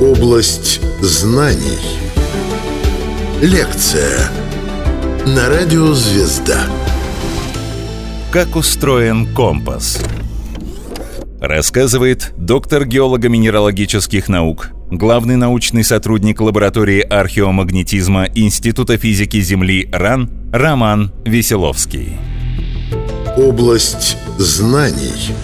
Область знаний. Лекция на радио «Звезда». Как устроен компас? Рассказывает доктор геолого-минералогических наук, главный научный сотрудник лаборатории археомагнетизма Института физики Земли РАН Роман Веселовский. Область знаний.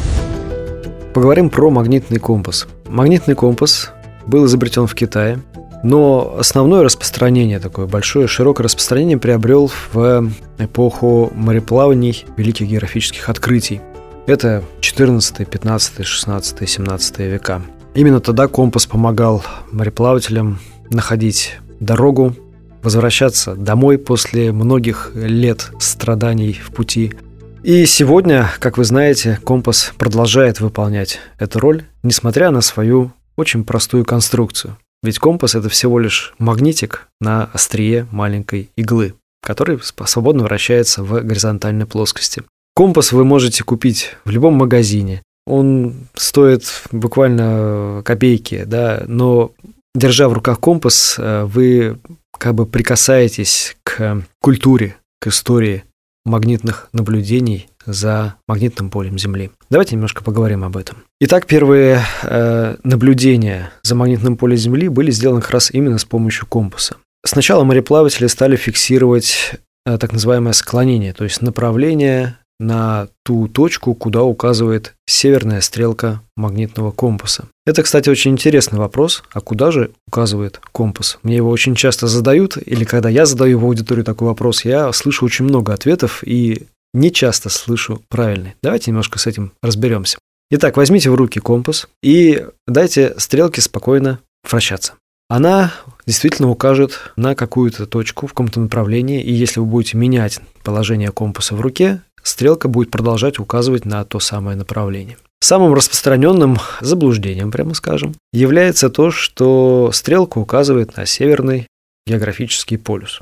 Поговорим про магнитный компас. Магнитный компас был изобретен в Китае, но основное распространение, такое большое, широкое распространение приобрел в эпоху мореплаваний, великих географических открытий. Это 14, 15, 16, 17 века. Именно тогда компас помогал мореплавателям находить дорогу, возвращаться домой после многих лет страданий в пути. И сегодня, как вы знаете, компас продолжает выполнять эту роль, несмотря на свою очень простую конструкцию. Ведь компас – это всего лишь магнитик на острие маленькой иглы, который свободно вращается в горизонтальной плоскости. Компас вы можете купить в любом магазине. Он стоит буквально копейки, да, но держа в руках компас, э, вы как бы прикасаетесь к культуре, к истории магнитных наблюдений за магнитным полем Земли. Давайте немножко поговорим об этом. Итак, первые э, наблюдения за магнитным полем Земли были сделаны как раз именно с помощью компаса. Сначала мореплаватели стали фиксировать э, так называемое склонение, то есть направление на ту точку, куда указывает северная стрелка магнитного компаса. Это, кстати, очень интересный вопрос. А куда же указывает компас? Мне его очень часто задают, или когда я задаю в аудиторию такой вопрос, я слышу очень много ответов и не часто слышу правильный. Давайте немножко с этим разберемся. Итак, возьмите в руки компас и дайте стрелке спокойно вращаться. Она действительно укажет на какую-то точку в каком-то направлении, и если вы будете менять положение компаса в руке, стрелка будет продолжать указывать на то самое направление. Самым распространенным заблуждением, прямо скажем, является то, что стрелка указывает на северный географический полюс.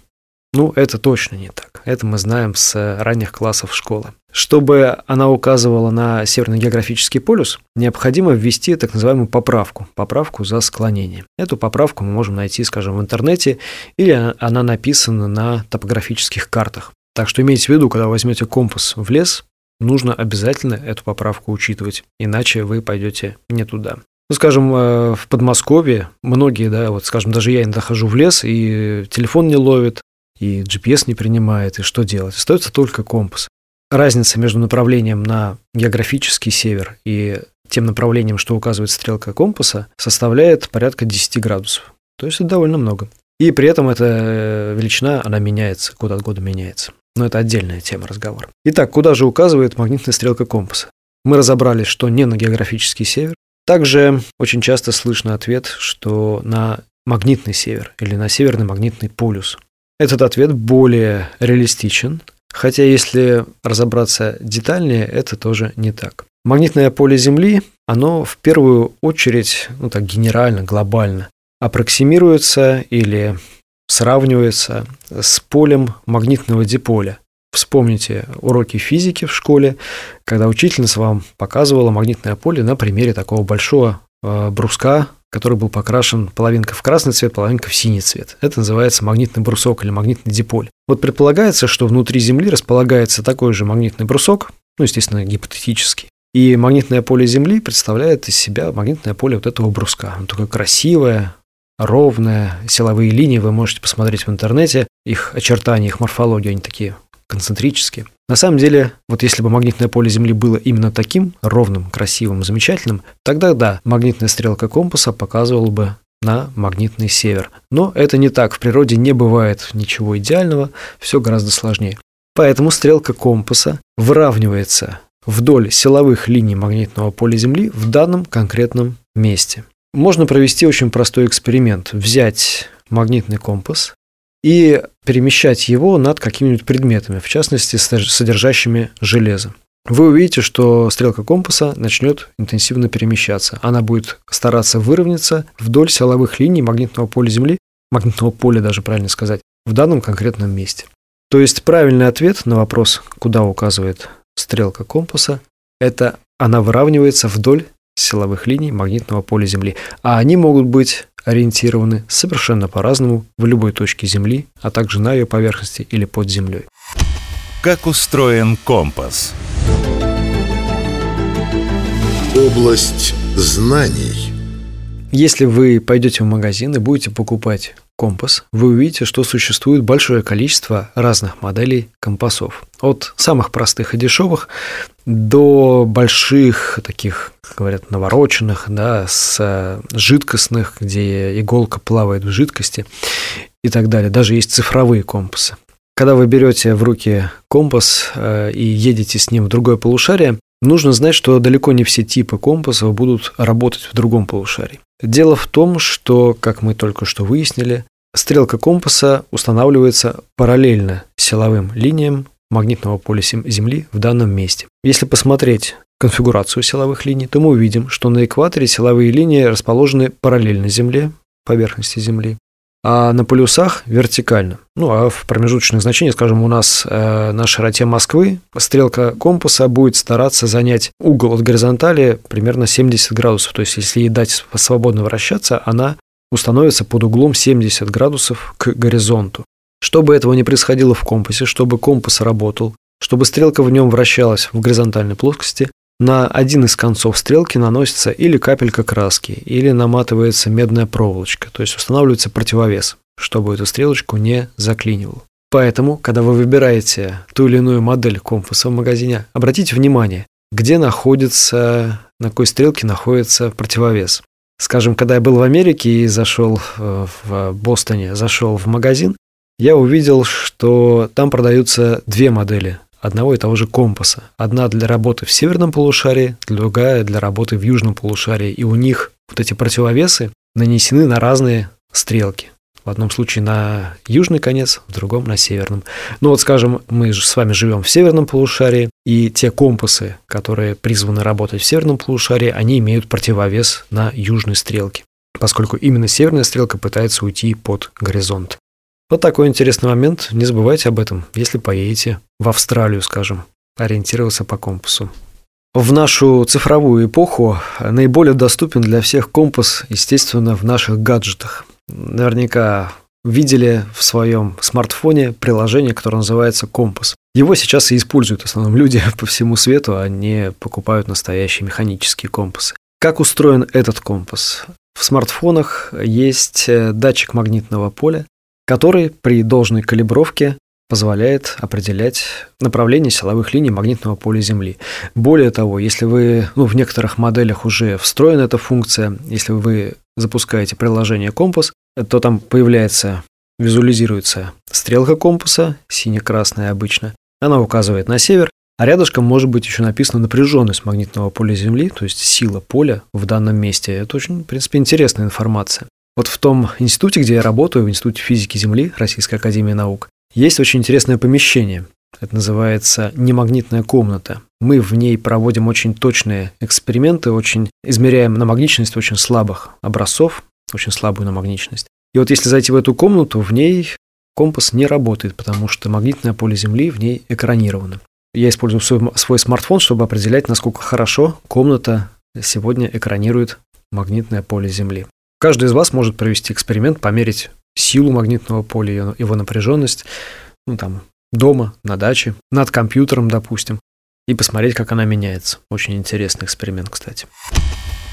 Ну, это точно не так. Это мы знаем с ранних классов школы. Чтобы она указывала на северный географический полюс, необходимо ввести так называемую поправку, поправку за склонение. Эту поправку мы можем найти, скажем, в интернете, или она написана на топографических картах. Так что имейте в виду, когда возьмете компас в лес, нужно обязательно эту поправку учитывать, иначе вы пойдете не туда. Ну, скажем, э, в Подмосковье многие, да, вот, скажем, даже я иногда хожу в лес, и телефон не ловит, и GPS не принимает, и что делать? Остается только компас. Разница между направлением на географический север и тем направлением, что указывает стрелка компаса, составляет порядка 10 градусов. То есть это довольно много. И при этом эта э, величина, она меняется, год от года меняется. Но это отдельная тема разговора. Итак, куда же указывает магнитная стрелка компаса? Мы разобрались, что не на географический север. Также очень часто слышно ответ, что на магнитный север или на северный магнитный полюс. Этот ответ более реалистичен, хотя если разобраться детальнее, это тоже не так. Магнитное поле Земли, оно в первую очередь, ну так генерально, глобально, аппроксимируется или сравнивается с полем магнитного диполя. Вспомните уроки физики в школе, когда учительница вам показывала магнитное поле на примере такого большого э, бруска который был покрашен половинка в красный цвет, половинка в синий цвет. Это называется магнитный брусок или магнитный диполь. Вот предполагается, что внутри Земли располагается такой же магнитный брусок, ну, естественно, гипотетический. И магнитное поле Земли представляет из себя магнитное поле вот этого бруска. Оно такое красивое, ровное, силовые линии вы можете посмотреть в интернете, их очертания, их морфология, они такие концентрические. На самом деле, вот если бы магнитное поле Земли было именно таким, ровным, красивым, замечательным, тогда да, магнитная стрелка компаса показывала бы на магнитный север. Но это не так, в природе не бывает ничего идеального, все гораздо сложнее. Поэтому стрелка компаса выравнивается вдоль силовых линий магнитного поля Земли в данном конкретном месте. Можно провести очень простой эксперимент. Взять магнитный компас, и перемещать его над какими-нибудь предметами, в частности, содержащими железо. Вы увидите, что стрелка компаса начнет интенсивно перемещаться. Она будет стараться выровняться вдоль силовых линий магнитного поля Земли, магнитного поля даже правильно сказать, в данном конкретном месте. То есть правильный ответ на вопрос, куда указывает стрелка компаса, это она выравнивается вдоль силовых линий магнитного поля Земли. А они могут быть ориентированы совершенно по-разному в любой точке Земли, а также на ее поверхности или под землей. Как устроен компас? Область знаний. Если вы пойдете в магазин и будете покупать компас, вы увидите, что существует большое количество разных моделей компасов. От самых простых и дешевых до больших, таких, как говорят, навороченных, да, с жидкостных, где иголка плавает в жидкости и так далее. Даже есть цифровые компасы. Когда вы берете в руки компас э, и едете с ним в другое полушарие, нужно знать, что далеко не все типы компасов будут работать в другом полушарии. Дело в том, что, как мы только что выяснили, стрелка компаса устанавливается параллельно силовым линиям магнитного поля Земли в данном месте. Если посмотреть конфигурацию силовых линий, то мы увидим, что на экваторе силовые линии расположены параллельно Земле, поверхности Земли, а на полюсах вертикально. Ну, а в промежуточных значениях, скажем, у нас э, на широте Москвы стрелка компаса будет стараться занять угол от горизонтали примерно 70 градусов. То есть, если ей дать свободно вращаться, она установится под углом 70 градусов к горизонту. Чтобы этого не происходило в компасе, чтобы компас работал, чтобы стрелка в нем вращалась в горизонтальной плоскости, на один из концов стрелки наносится или капелька краски, или наматывается медная проволочка, то есть устанавливается противовес, чтобы эту стрелочку не заклинивало. Поэтому, когда вы выбираете ту или иную модель компаса в магазине, обратите внимание, где находится, на какой стрелке находится противовес. Скажем, когда я был в Америке и зашел э, в Бостоне, зашел в магазин, я увидел, что там продаются две модели одного и того же компаса. Одна для работы в северном полушарии, другая для работы в южном полушарии. И у них вот эти противовесы нанесены на разные стрелки. В одном случае на южный конец, в другом на северном. Ну вот, скажем, мы же с вами живем в северном полушарии, и те компасы, которые призваны работать в северном полушарии, они имеют противовес на южной стрелке, поскольку именно северная стрелка пытается уйти под горизонт. Вот такой интересный момент. Не забывайте об этом, если поедете в Австралию, скажем, ориентироваться по компасу. В нашу цифровую эпоху наиболее доступен для всех компас, естественно, в наших гаджетах. Наверняка видели в своем смартфоне приложение, которое называется «Компас». Его сейчас и используют в основном люди по всему свету, они покупают настоящие механические компасы. Как устроен этот компас? В смартфонах есть датчик магнитного поля, который при должной калибровке позволяет определять направление силовых линий магнитного поля Земли. Более того, если вы, ну, в некоторых моделях уже встроена эта функция, если вы запускаете приложение «Компас», то там появляется, визуализируется стрелка компаса, сине-красная обычно, она указывает на север, а рядышком может быть еще написано напряженность магнитного поля Земли, то есть сила поля в данном месте. Это очень, в принципе, интересная информация. Вот в том институте, где я работаю, в Институте физики Земли Российской Академии Наук, есть очень интересное помещение. Это называется немагнитная комната. Мы в ней проводим очень точные эксперименты, очень измеряем намагничность очень слабых образцов, очень слабую намагничность. И вот если зайти в эту комнату, в ней компас не работает, потому что магнитное поле Земли в ней экранировано. Я использую свой, свой смартфон, чтобы определять, насколько хорошо комната сегодня экранирует магнитное поле Земли. Каждый из вас может провести эксперимент, померить силу магнитного поля, его напряженность, ну, там, дома, на даче, над компьютером, допустим, и посмотреть, как она меняется. Очень интересный эксперимент, кстати.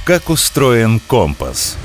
Как устроен компас?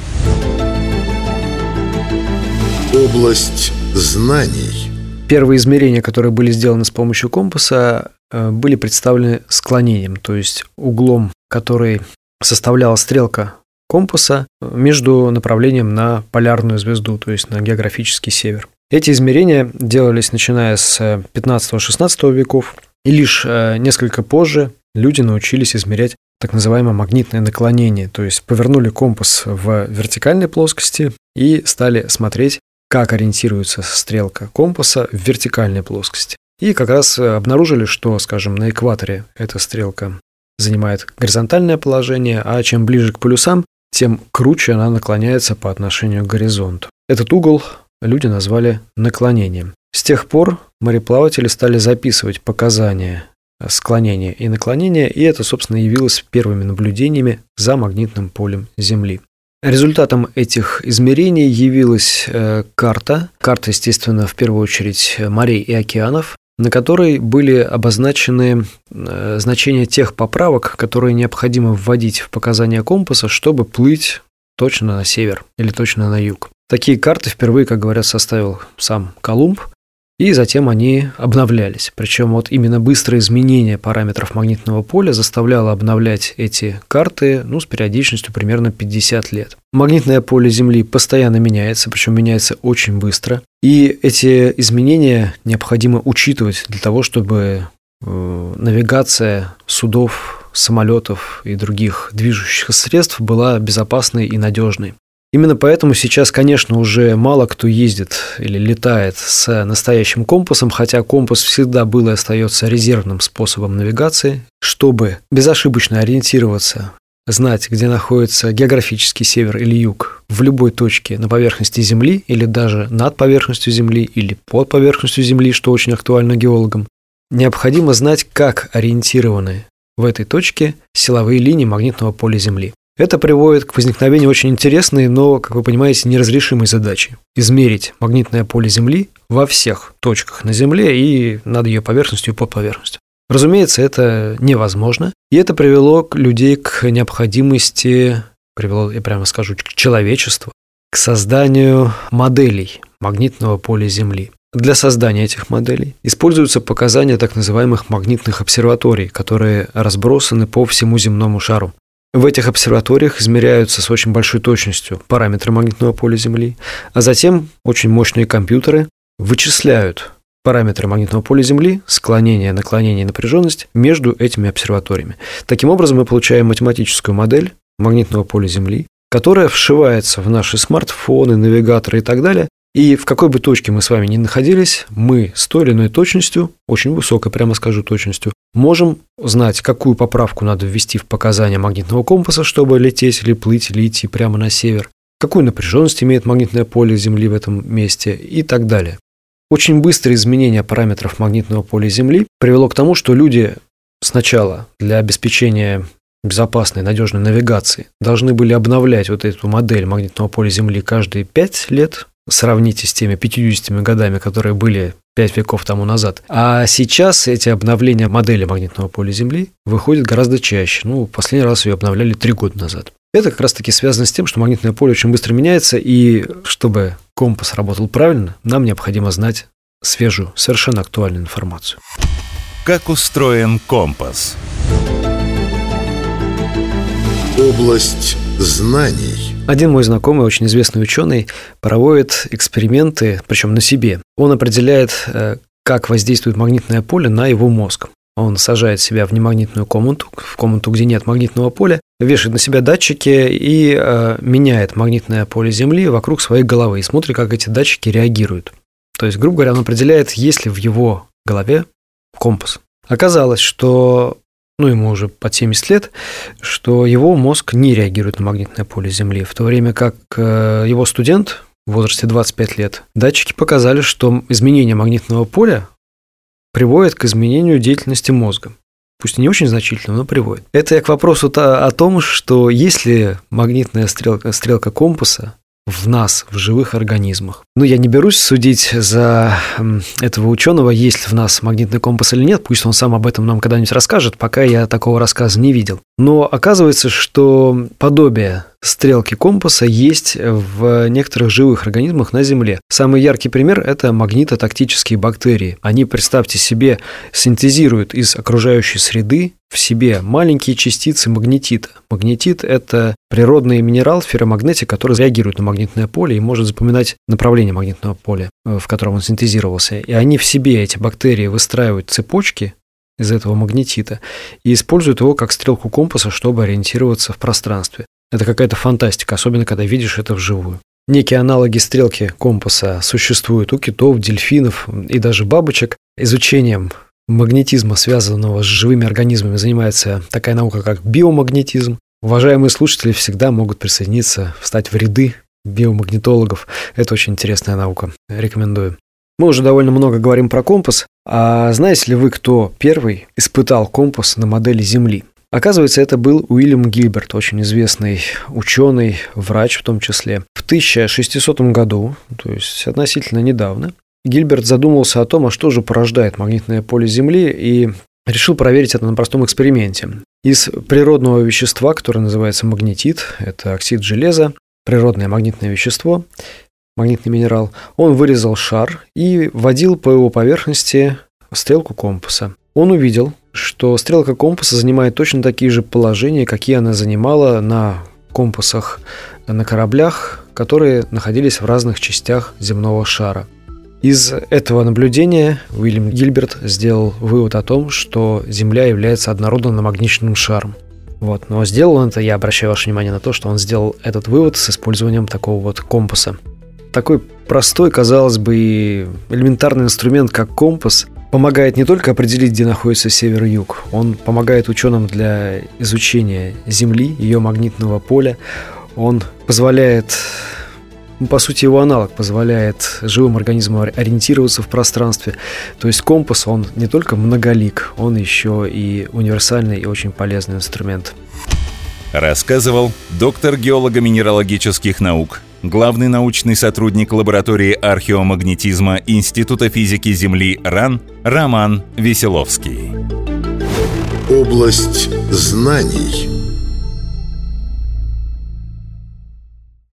Область знаний. Первые измерения, которые были сделаны с помощью компаса, э, были представлены склонением, то есть углом, который составляла стрелка компаса между направлением на полярную звезду, то есть на географический север. Эти измерения делались начиная с 15-16 веков, и лишь э, несколько позже люди научились измерять так называемое магнитное наклонение, то есть повернули компас в вертикальной плоскости и стали смотреть, как ориентируется стрелка компаса в вертикальной плоскости. И как раз обнаружили, что, скажем, на экваторе эта стрелка занимает горизонтальное положение, а чем ближе к полюсам, тем круче она наклоняется по отношению к горизонту. Этот угол люди назвали наклонением. С тех пор мореплаватели стали записывать показания склонения и наклонения, и это, собственно, явилось первыми наблюдениями за магнитным полем Земли. Результатом этих измерений явилась э, карта, карта, естественно, в первую очередь морей и океанов, на которой были обозначены э, значения тех поправок, которые необходимо вводить в показания компаса, чтобы плыть точно на север или точно на юг. Такие карты впервые, как говорят, составил сам Колумб, и затем они обновлялись. Причем вот именно быстрое изменение параметров магнитного поля заставляло обновлять эти карты ну, с периодичностью примерно 50 лет. Магнитное поле Земли постоянно меняется, причем меняется очень быстро. И эти изменения необходимо учитывать для того, чтобы э, навигация судов, самолетов и других движущихся средств была безопасной и надежной. Именно поэтому сейчас, конечно, уже мало кто ездит или летает с настоящим компасом, хотя компас всегда был и остается резервным способом навигации, чтобы безошибочно ориентироваться, знать, где находится географический север или юг в любой точке на поверхности Земли или даже над поверхностью Земли или под поверхностью Земли, что очень актуально геологам, необходимо знать, как ориентированы в этой точке силовые линии магнитного поля Земли. Это приводит к возникновению очень интересной, но, как вы понимаете, неразрешимой задачи – измерить магнитное поле Земли во всех точках на Земле и над ее поверхностью и под поверхностью. Разумеется, это невозможно, и это привело людей к необходимости, привело, я прямо скажу, к человечеству, к созданию моделей магнитного поля Земли. Для создания этих моделей используются показания так называемых магнитных обсерваторий, которые разбросаны по всему земному шару. В этих обсерваториях измеряются с очень большой точностью параметры магнитного поля Земли, а затем очень мощные компьютеры вычисляют параметры магнитного поля Земли, склонение, наклонение и напряженность между этими обсерваториями. Таким образом, мы получаем математическую модель магнитного поля Земли, которая вшивается в наши смартфоны, навигаторы и так далее, и в какой бы точке мы с вами ни находились, мы с той или иной точностью, очень высокой, прямо скажу, точностью, можем знать, какую поправку надо ввести в показания магнитного компаса, чтобы лететь или плыть, или идти прямо на север, какую напряженность имеет магнитное поле Земли в этом месте и так далее. Очень быстрое изменение параметров магнитного поля Земли привело к тому, что люди сначала для обеспечения безопасной, надежной навигации должны были обновлять вот эту модель магнитного поля Земли каждые 5 лет, сравните с теми 50 годами, которые были 5 веков тому назад. А сейчас эти обновления модели магнитного поля Земли выходят гораздо чаще. Ну, последний раз ее обновляли 3 года назад. Это как раз-таки связано с тем, что магнитное поле очень быстро меняется, и чтобы компас работал правильно, нам необходимо знать свежую, совершенно актуальную информацию. Как устроен компас? Область знаний. Один мой знакомый, очень известный ученый, проводит эксперименты, причем на себе. Он определяет, э, как воздействует магнитное поле на его мозг. Он сажает себя в немагнитную комнату, в комнату, где нет магнитного поля, вешает на себя датчики и э, меняет магнитное поле Земли вокруг своей головы и смотрит, как эти датчики реагируют. То есть, грубо говоря, он определяет, есть ли в его голове компас. Оказалось, что ну, ему уже под 70 лет, что его мозг не реагирует на магнитное поле Земли, в то время как э, его студент в возрасте 25 лет, датчики показали, что изменение магнитного поля приводит к изменению деятельности мозга. Пусть и не очень значительно, но приводит. Это я к вопросу -то о том, что если магнитная стрелка, стрелка компаса в нас, в живых организмах. Ну, я не берусь судить за этого ученого, есть ли в нас магнитный компас или нет, пусть он сам об этом нам когда-нибудь расскажет, пока я такого рассказа не видел. Но оказывается, что подобие стрелки компаса есть в некоторых живых организмах на Земле. Самый яркий пример – это магнитотактические бактерии. Они, представьте себе, синтезируют из окружающей среды в себе маленькие частицы магнетита. Магнетит – это природный минерал, ферромагнетик, который реагирует на магнитное поле и может запоминать направление магнитного поля, э, в котором он синтезировался. И они в себе, эти бактерии, выстраивают цепочки из этого магнетита и используют его как стрелку компаса, чтобы ориентироваться в пространстве. Это какая-то фантастика, особенно когда видишь это вживую. Некие аналоги стрелки компаса существуют у китов, дельфинов и даже бабочек. Изучением магнетизма, связанного с живыми организмами, занимается такая наука, как биомагнетизм. Уважаемые слушатели всегда могут присоединиться, встать в ряды биомагнитологов. Это очень интересная наука. Рекомендую. Мы уже довольно много говорим про компас. А знаете ли вы, кто первый испытал компас на модели Земли? Оказывается, это был Уильям Гильберт, очень известный ученый, врач в том числе. В 1600 году, то есть относительно недавно, Гильберт задумался о том, а что же порождает магнитное поле Земли, и решил проверить это на простом эксперименте. Из природного вещества, которое называется магнетит, это оксид железа, природное магнитное вещество, магнитный минерал, он вырезал шар и водил по его поверхности стрелку компаса. Он увидел, что стрелка компаса занимает точно такие же положения, какие она занимала на компасах на кораблях, которые находились в разных частях земного шара. Из этого наблюдения Уильям Гильберт сделал вывод о том, что Земля является однородным намагниченным шаром. Вот. Но сделал он это, я обращаю ваше внимание на то, что он сделал этот вывод с использованием такого вот компаса. Такой простой, казалось бы, и элементарный инструмент, как компас, помогает не только определить, где находится север и юг, он помогает ученым для изучения Земли, ее магнитного поля, он позволяет ну, по сути, его аналог позволяет живым организмам ориентироваться в пространстве. То есть компас, он не только многолик, он еще и универсальный и очень полезный инструмент. Рассказывал доктор геолого-минералогических наук, главный научный сотрудник лаборатории археомагнетизма Института физики Земли РАН Роман Веселовский. Область знаний –